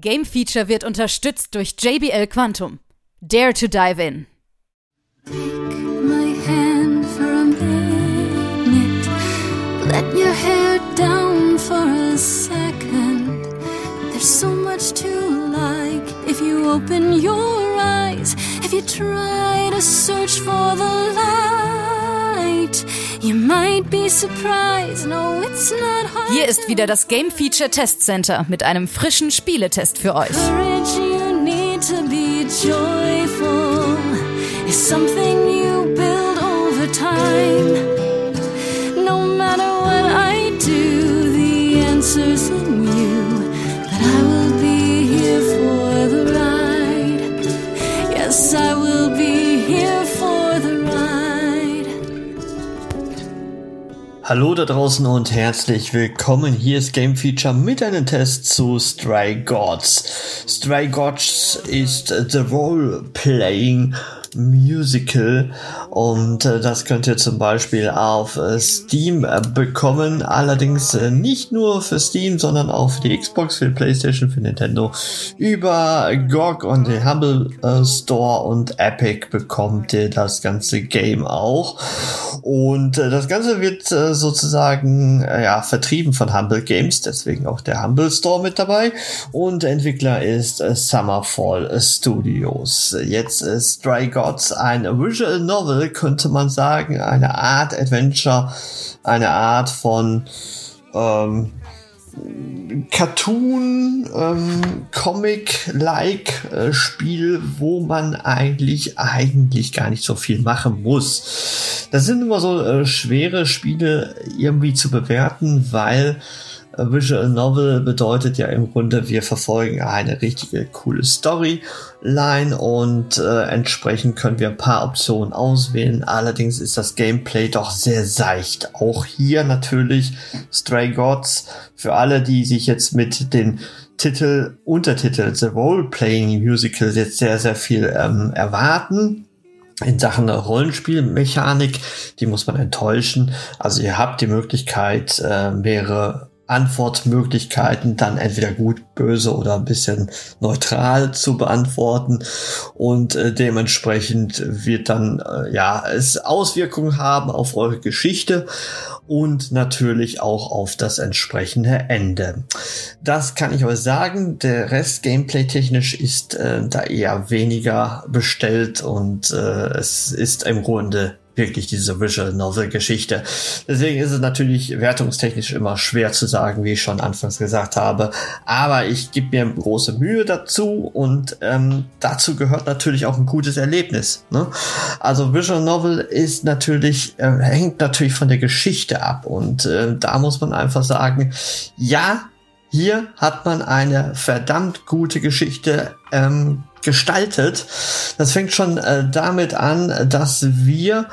Game Feature wird unterstützt durch JBL Quantum. Dare to dive in. Let your hair down for a second. There's so much to like if you open your eyes. If you try to search for the light, No. Hier ist wieder das Game Feature Test Center mit einem frischen Spieletest für euch. No matter what I do, the answer's in Hallo da draußen und herzlich willkommen. Hier ist Game Feature mit einem Test zu Stray Gods. Stray Gods ist The Role Playing Musical und äh, das könnt ihr zum Beispiel auf äh, Steam äh, bekommen. Allerdings nicht nur für Steam, sondern auch für die Xbox, für die Playstation, für Nintendo. Über GOG und den Humble Store und Epic bekommt ihr das ganze Game auch. Und das Ganze wird sozusagen äh, ja, vertrieben von Humble Games, deswegen auch der Humble Store mit dabei. Und Entwickler ist äh, Summerfall Studios. Jetzt ist Stray Gods ein Visual Novel, könnte man sagen, eine Art Adventure, eine Art von ähm, Cartoon, ähm, Comic-like äh, Spiel, wo man eigentlich eigentlich gar nicht so viel machen muss. Das sind immer so äh, schwere Spiele irgendwie zu bewerten, weil Visual Novel bedeutet ja im Grunde, wir verfolgen eine richtige coole Storyline und äh, entsprechend können wir ein paar Optionen auswählen. Allerdings ist das Gameplay doch sehr seicht. Auch hier natürlich Stray Gods für alle, die sich jetzt mit den Titel, Untertitel The Role Playing Musical jetzt sehr, sehr viel ähm, erwarten in Sachen Rollenspielmechanik, die muss man enttäuschen. Also ihr habt die Möglichkeit, äh, mehrere Antwortmöglichkeiten dann entweder gut, böse oder ein bisschen neutral zu beantworten und äh, dementsprechend wird dann äh, ja es Auswirkungen haben auf eure Geschichte und natürlich auch auf das entsprechende Ende. Das kann ich euch sagen. Der Rest gameplay technisch ist äh, da eher weniger bestellt und äh, es ist im Grunde wirklich diese Visual Novel Geschichte. Deswegen ist es natürlich wertungstechnisch immer schwer zu sagen, wie ich schon anfangs gesagt habe. Aber ich gebe mir große Mühe dazu und ähm, dazu gehört natürlich auch ein gutes Erlebnis. Ne? Also Visual Novel ist natürlich, äh, hängt natürlich von der Geschichte ab und äh, da muss man einfach sagen, ja, hier hat man eine verdammt gute Geschichte ähm, gestaltet. Das fängt schon äh, damit an, dass wir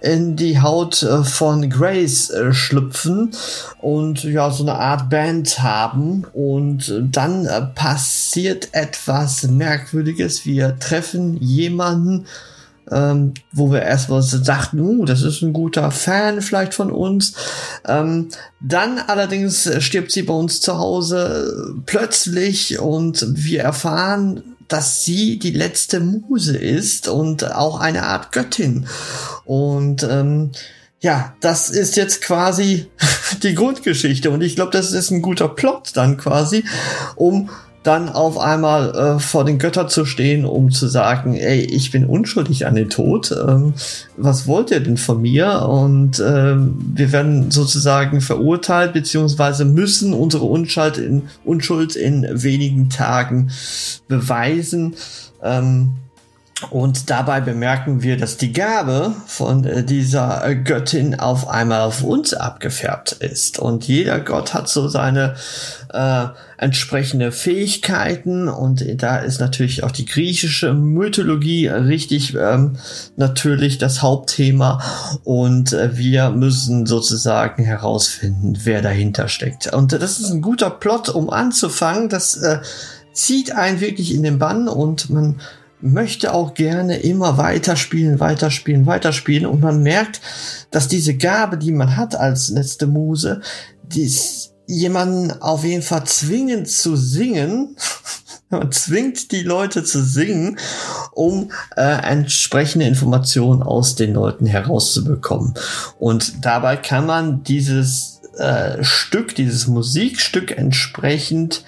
in die Haut äh, von Grace äh, schlüpfen und ja so eine Art Band haben und dann äh, passiert etwas Merkwürdiges. Wir treffen jemanden, ähm, wo wir erstmal dachten, uh, das ist ein guter Fan vielleicht von uns. Ähm, dann allerdings stirbt sie bei uns zu Hause plötzlich und wir erfahren, dass sie die letzte Muse ist und auch eine Art Göttin. Und ähm, ja, das ist jetzt quasi die Grundgeschichte. Und ich glaube, das ist ein guter Plot dann quasi, um dann auf einmal äh, vor den Göttern zu stehen, um zu sagen, ey, ich bin unschuldig an den Tod. Ähm, was wollt ihr denn von mir? Und ähm, wir werden sozusagen verurteilt, beziehungsweise müssen unsere Unschuld in, Unschuld in wenigen Tagen beweisen. Ähm, und dabei bemerken wir, dass die Gabe von äh, dieser Göttin auf einmal auf uns abgefärbt ist. Und jeder Gott hat so seine äh, entsprechende Fähigkeiten. Und da ist natürlich auch die griechische Mythologie richtig ähm, natürlich das Hauptthema. Und äh, wir müssen sozusagen herausfinden, wer dahinter steckt. Und das ist ein guter Plot, um anzufangen. Das äh, zieht einen wirklich in den Bann und man möchte auch gerne immer weiterspielen, weiterspielen, weiterspielen und man merkt, dass diese Gabe, die man hat als letzte Muse, dies jemanden auf jeden Fall zwingen zu singen, Man zwingt die Leute zu singen, um äh, entsprechende Informationen aus den Leuten herauszubekommen. Und dabei kann man dieses äh, Stück, dieses Musikstück entsprechend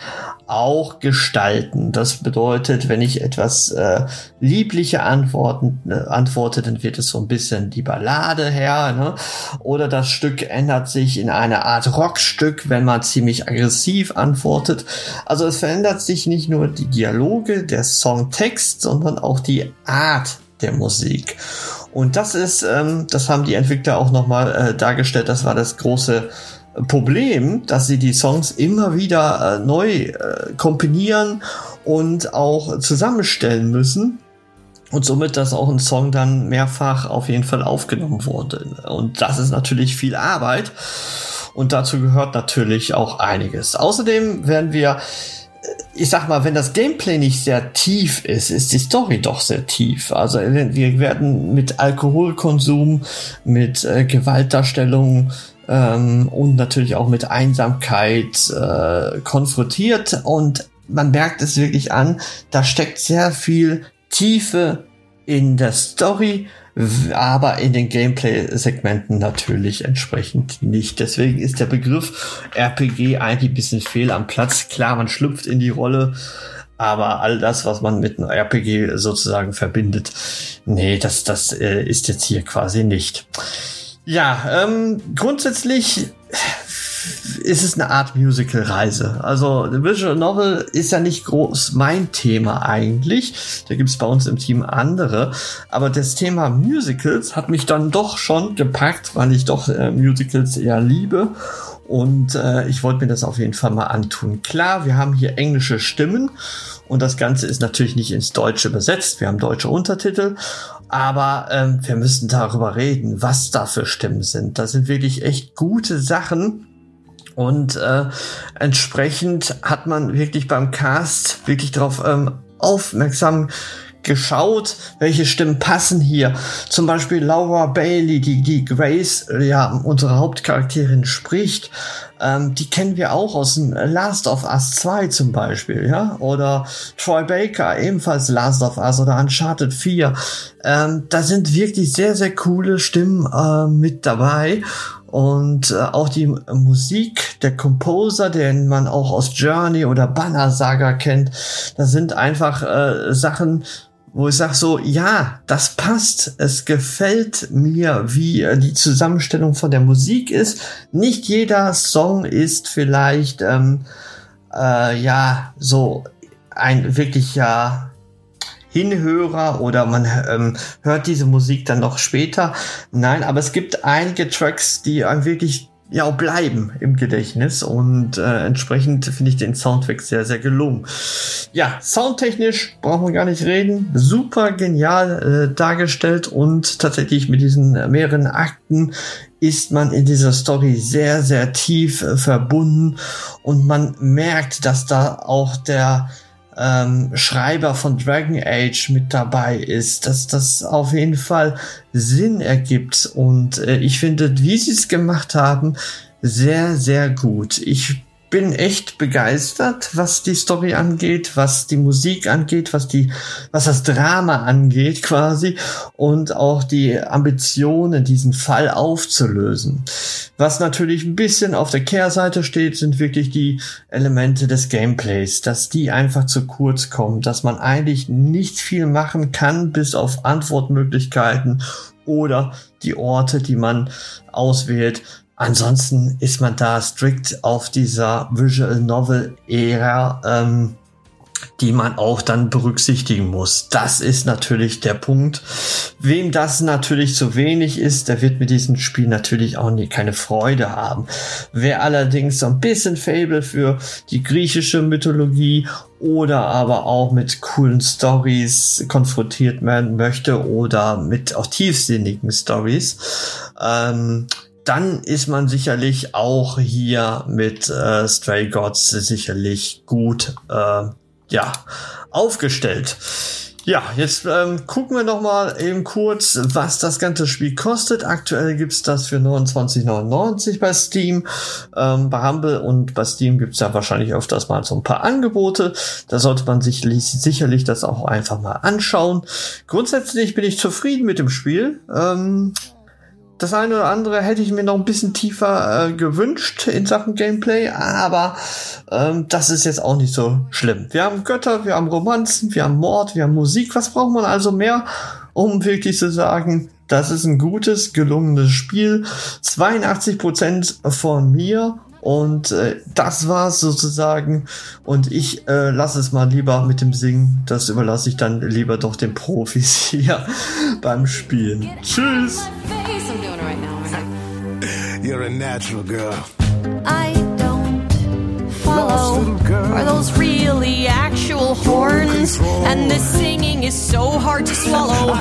auch gestalten. Das bedeutet, wenn ich etwas äh, liebliche Antworten äh, antworte, dann wird es so ein bisschen die Ballade her, ne? Oder das Stück ändert sich in eine Art Rockstück, wenn man ziemlich aggressiv antwortet. Also es verändert sich nicht nur die Dialoge, der Songtext, sondern auch die Art der Musik. Und das ist, ähm, das haben die Entwickler auch nochmal äh, dargestellt, das war das große Problem, dass sie die Songs immer wieder äh, neu äh, komponieren und auch zusammenstellen müssen. Und somit, dass auch ein Song dann mehrfach auf jeden Fall aufgenommen wurde. Und das ist natürlich viel Arbeit. Und dazu gehört natürlich auch einiges. Außerdem werden wir ich sag mal, wenn das Gameplay nicht sehr tief ist, ist die Story doch sehr tief. Also wir werden mit Alkoholkonsum, mit äh, Gewaltdarstellung ähm, und natürlich auch mit Einsamkeit äh, konfrontiert und man merkt es wirklich an, da steckt sehr viel Tiefe in der Story, aber in den Gameplay-Segmenten natürlich entsprechend nicht. Deswegen ist der Begriff RPG eigentlich ein bisschen fehl am Platz. Klar, man schlüpft in die Rolle, aber all das, was man mit einem RPG sozusagen verbindet, nee, das, das äh, ist jetzt hier quasi nicht. Ja, ähm, grundsätzlich ist es eine Art Musical-Reise. Also The Visual Novel ist ja nicht groß mein Thema eigentlich. Da gibt es bei uns im Team andere. Aber das Thema Musicals hat mich dann doch schon gepackt, weil ich doch äh, Musicals eher liebe. Und äh, ich wollte mir das auf jeden Fall mal antun. Klar, wir haben hier englische Stimmen und das Ganze ist natürlich nicht ins Deutsche übersetzt. Wir haben deutsche Untertitel. Aber ähm, wir müssen darüber reden, was da für Stimmen sind. Das sind wirklich echt gute Sachen. Und äh, entsprechend hat man wirklich beim Cast wirklich darauf ähm, aufmerksam geschaut, welche Stimmen passen hier. Zum Beispiel Laura Bailey, die, die Grace, ja, unsere Hauptcharakterin spricht. Ähm, die kennen wir auch aus dem Last of Us 2 zum Beispiel, ja. Oder Troy Baker, ebenfalls Last of Us oder Uncharted 4. Ähm, da sind wirklich sehr, sehr coole Stimmen äh, mit dabei. Und äh, auch die Musik, der Composer, den man auch aus Journey oder Banner Saga kennt, das sind einfach äh, Sachen, wo ich sage so, ja, das passt, es gefällt mir, wie äh, die Zusammenstellung von der Musik ist. Nicht jeder Song ist vielleicht, ähm, äh, ja, so ein wirklich ja Hinhörer oder man ähm, hört diese Musik dann noch später. Nein, aber es gibt einige Tracks, die einem wirklich ja auch bleiben im Gedächtnis und äh, entsprechend finde ich den Soundtrack sehr, sehr gelungen. Ja, soundtechnisch brauchen wir gar nicht reden. Super genial äh, dargestellt und tatsächlich mit diesen mehreren Akten ist man in dieser Story sehr, sehr tief äh, verbunden und man merkt, dass da auch der ähm, Schreiber von Dragon Age mit dabei ist, dass das auf jeden Fall Sinn ergibt. Und äh, ich finde, wie sie es gemacht haben, sehr, sehr gut. Ich bin echt begeistert, was die Story angeht, was die Musik angeht, was die, was das Drama angeht quasi und auch die Ambitionen, diesen Fall aufzulösen. Was natürlich ein bisschen auf der Kehrseite steht, sind wirklich die Elemente des Gameplays, dass die einfach zu kurz kommen, dass man eigentlich nicht viel machen kann, bis auf Antwortmöglichkeiten oder die Orte, die man auswählt, Ansonsten ist man da strikt auf dieser Visual Novel Ära, ähm, die man auch dann berücksichtigen muss. Das ist natürlich der Punkt. Wem das natürlich zu wenig ist, der wird mit diesem Spiel natürlich auch nie keine Freude haben. Wer allerdings so ein bisschen Fable für die griechische Mythologie oder aber auch mit coolen Stories konfrontiert werden möchte oder mit auch tiefsinnigen Stories, ähm, dann ist man sicherlich auch hier mit äh, Stray Gods sicherlich gut äh, ja aufgestellt. Ja, jetzt ähm, gucken wir noch mal eben kurz, was das ganze Spiel kostet. Aktuell gibt's das für 29,99 bei Steam. Ähm, bei Humble und bei Steam gibt's ja wahrscheinlich öfters mal so ein paar Angebote. Da sollte man sich sicherlich das auch einfach mal anschauen. Grundsätzlich bin ich zufrieden mit dem Spiel. Ähm, das eine oder andere hätte ich mir noch ein bisschen tiefer äh, gewünscht in Sachen Gameplay, aber ähm, das ist jetzt auch nicht so schlimm. Wir haben Götter, wir haben Romanzen, wir haben Mord, wir haben Musik. Was braucht man also mehr, um wirklich zu sagen, das ist ein gutes, gelungenes Spiel. 82% von mir und äh, das war's sozusagen. Und ich äh, lasse es mal lieber mit dem Singen. Das überlasse ich dann lieber doch den Profis hier beim Spielen. Tschüss! You're a natural girl. I don't follow. Are those really actual horns? And this singing is so hard to swallow.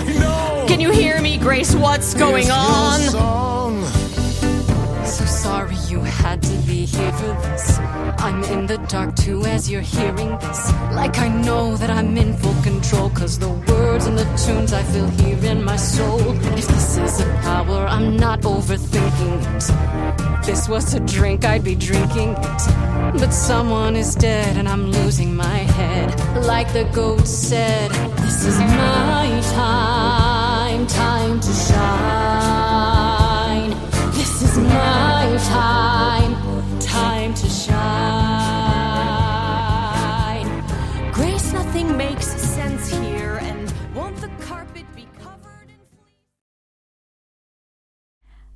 Can you hear me, Grace? What's going on? Here for this. I'm in the dark too as you're hearing this. Like I know that I'm in full control. Cause the words and the tunes I feel here in my soul. If this is a power, I'm not overthinking it. This was a drink, I'd be drinking it. But someone is dead and I'm losing my head. Like the goat said, this is my time, time